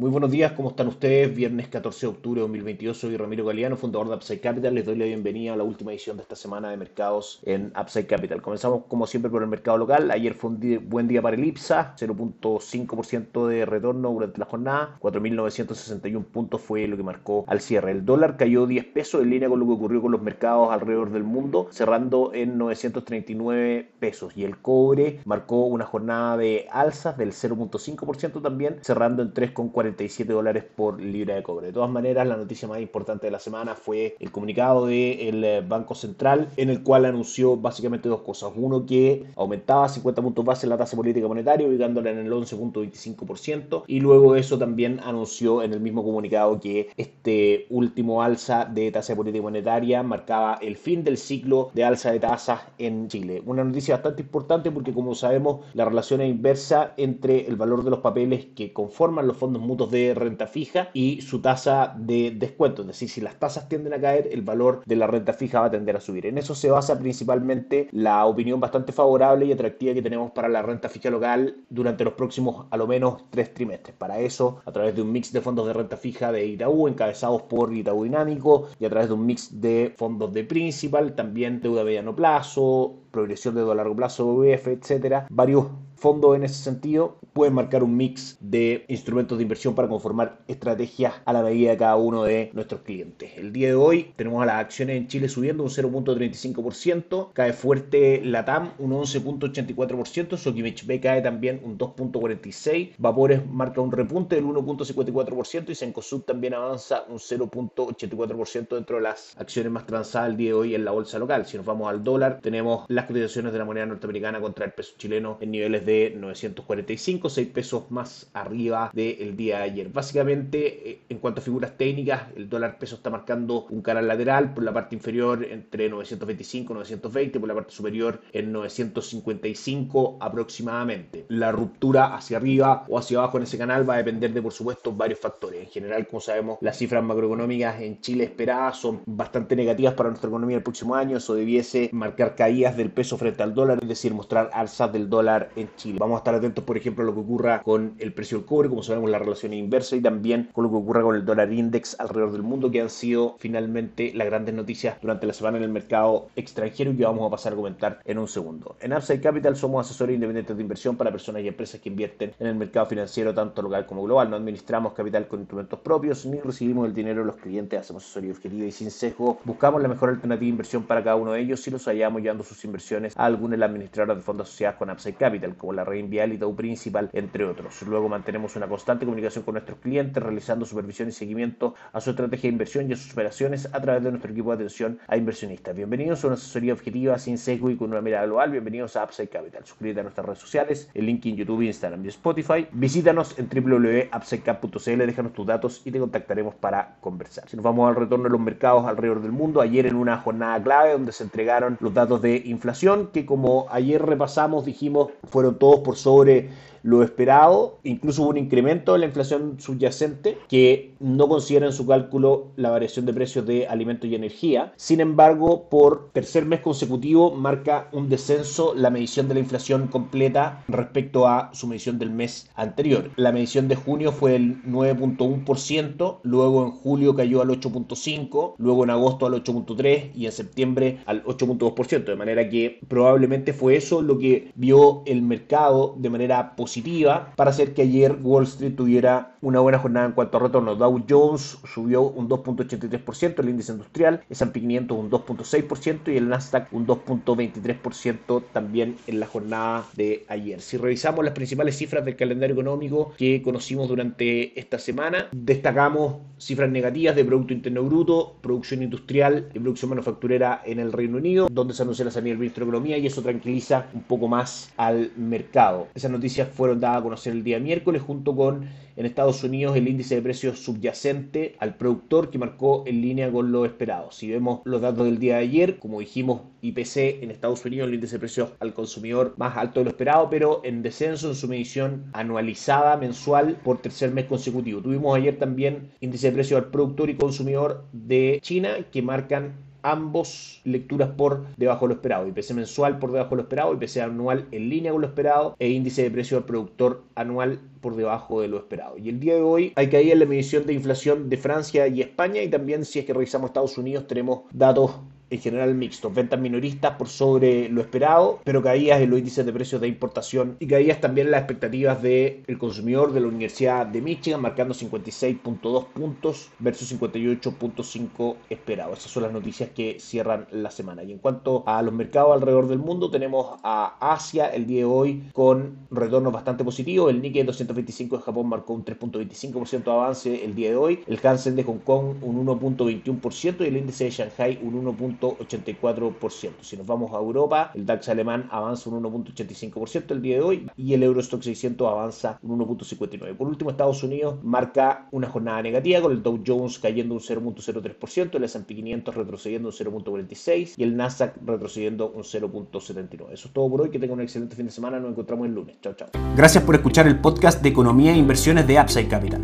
Muy buenos días, ¿cómo están ustedes? Viernes 14 de octubre de 2022, soy Ramiro Galeano, fundador de Upside Capital. Les doy la bienvenida a la última edición de esta semana de mercados en Upside Capital. Comenzamos como siempre por el mercado local. Ayer fue un buen día para el IPSA, 0.5% de retorno durante la jornada, 4.961 puntos fue lo que marcó al cierre. El dólar cayó 10 pesos en línea con lo que ocurrió con los mercados alrededor del mundo, cerrando en 939 pesos. Y el cobre marcó una jornada de alzas del 0.5% también, cerrando en 3,40 dólares por libra de cobre. De todas maneras, la noticia más importante de la semana fue el comunicado del eh, Banco Central, en el cual anunció básicamente dos cosas. Uno, que aumentaba 50 puntos base la tasa política monetaria, ubicándola en el 11.25%, y luego eso también anunció en el mismo comunicado que este último alza de tasa política monetaria marcaba el fin del ciclo de alza de tasas en Chile. Una noticia bastante importante porque, como sabemos, la relación es inversa entre el valor de los papeles que conforman los fondos mutuos de renta fija y su tasa de descuento. Es decir, si las tasas tienden a caer, el valor de la renta fija va a tender a subir. En eso se basa principalmente la opinión bastante favorable y atractiva que tenemos para la renta fija local durante los próximos a lo menos tres trimestres. Para eso, a través de un mix de fondos de renta fija de Itaú, encabezados por Itaú Dinámico, y a través de un mix de fondos de principal, también deuda a mediano plazo, progresión de deuda a largo plazo, UF, etcétera, varios fondos en ese sentido pueden marcar un mix de instrumentos de inversión para conformar estrategias a la medida de cada uno de nuestros clientes. El día de hoy tenemos a las acciones en Chile subiendo un 0.35%, cae fuerte la TAM un 11.84%, Sokimich B cae también un 2.46%, Vapores marca un repunte del 1.54% y Sencosud también avanza un 0.84% dentro de las acciones más transadas el día de hoy en la bolsa local. Si nos vamos al dólar, tenemos las cotizaciones de la moneda norteamericana contra el peso chileno en niveles de de 945, 6 pesos más arriba del día de ayer. Básicamente, eh, en cuanto a figuras técnicas, el dólar peso está marcando un canal lateral por la parte inferior entre 925 y 920, por la parte superior en 955 aproximadamente. La ruptura hacia arriba o hacia abajo en ese canal va a depender de, por supuesto, varios factores. En general, como sabemos, las cifras macroeconómicas en Chile esperadas son bastante negativas para nuestra economía el próximo año. Eso debiese marcar caídas del peso frente al dólar, es decir, mostrar alzas del dólar en Vamos a estar atentos, por ejemplo, a lo que ocurra con el precio del cobre, como sabemos la relación inversa, y también con lo que ocurra con el dólar index alrededor del mundo, que han sido finalmente las grandes noticias durante la semana en el mercado extranjero y que vamos a pasar a comentar en un segundo. En Upside Capital somos asesores independientes de inversión para personas y empresas que invierten en el mercado financiero tanto local como global. No administramos capital con instrumentos propios ni recibimos el dinero de los clientes, hacemos asesoría objetiva y sin sesgo. Buscamos la mejor alternativa de inversión para cada uno de ellos si los hallamos llevando sus inversiones a alguna de las administradoras de fondos asociadas con Upside Capital, como la red Vial y Principal, entre otros. Luego mantenemos una constante comunicación con nuestros clientes, realizando supervisión y seguimiento a su estrategia de inversión y a sus operaciones a través de nuestro equipo de atención a inversionistas. Bienvenidos a una asesoría objetiva, sin sesgo y con una mirada global. Bienvenidos a Upside Capital. Suscríbete a nuestras redes sociales, el link en YouTube, Instagram y Spotify. Visítanos en www.upsidecap.cl, déjanos tus datos y te contactaremos para conversar. Si nos vamos al retorno de los mercados alrededor del mundo, ayer en una jornada clave donde se entregaron los datos de inflación que como ayer repasamos, dijimos, fueron todos por sobre lo esperado. Incluso hubo un incremento de la inflación subyacente que no considera en su cálculo la variación de precios de alimentos y energía. Sin embargo, por tercer mes consecutivo marca un descenso la medición de la inflación completa respecto a su medición del mes anterior. La medición de junio fue el 9.1%, luego en julio cayó al 8.5%, luego en agosto al 8.3% y en septiembre al 8.2%. De manera que probablemente fue eso lo que vio el mercado de manera positiva positiva para hacer que ayer Wall Street tuviera una buena jornada en cuanto a retorno. Dow Jones subió un 2.83%, el índice industrial, el S&P 500 un 2.6% y el Nasdaq un 2.23% también en la jornada de ayer. Si revisamos las principales cifras del calendario económico que conocimos durante esta semana, destacamos cifras negativas de Producto Interno Bruto, producción industrial y producción manufacturera en el Reino Unido, donde se anunció la salida del ministro de Economía y eso tranquiliza un poco más al mercado. Esas noticias fueron dadas a conocer el día miércoles junto con en Estados Unidos el índice de precios subyacente al productor que marcó en línea con lo esperado. Si vemos los datos del día de ayer, como dijimos, IPC en Estados Unidos, el índice de precios al consumidor más alto de lo esperado, pero en descenso en su medición anualizada mensual por tercer mes consecutivo. Tuvimos ayer también índice de precios al productor y consumidor de China que marcan ambos lecturas por debajo de lo esperado. IPC mensual por debajo de lo esperado, IPC anual en línea con lo esperado e índice de precio al productor anual por debajo de lo esperado. Y el día de hoy hay caída en la medición de inflación de Francia y España y también si es que revisamos Estados Unidos tenemos datos en general mixtos, ventas minoristas por sobre lo esperado, pero caídas en los índices de precios de importación y caídas también en las expectativas del consumidor de la Universidad de Michigan, marcando 56.2 puntos versus 58.5 esperado. Esas son las noticias que cierran la semana. Y en cuanto a los mercados alrededor del mundo, tenemos a Asia el día de hoy con retornos bastante positivos. El Nikkei 225 de Japón marcó un 3.25% de avance el día de hoy. El Hansen de Hong Kong un 1.21% y el índice de Shanghai un 1. 1.84%. Si nos vamos a Europa, el DAX alemán avanza un 1.85% el día de hoy y el Eurostock 600 avanza un 1.59%. Por último, Estados Unidos marca una jornada negativa con el Dow Jones cayendo un 0.03%, el S&P 500 retrocediendo un 0.46% y el Nasdaq retrocediendo un 0.79%. Eso es todo por hoy. Que tengan un excelente fin de semana. Nos encontramos el lunes. Chao, chao. Gracias por escuchar el podcast de Economía e Inversiones de Upside Capital.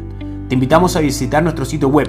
Te invitamos a visitar nuestro sitio web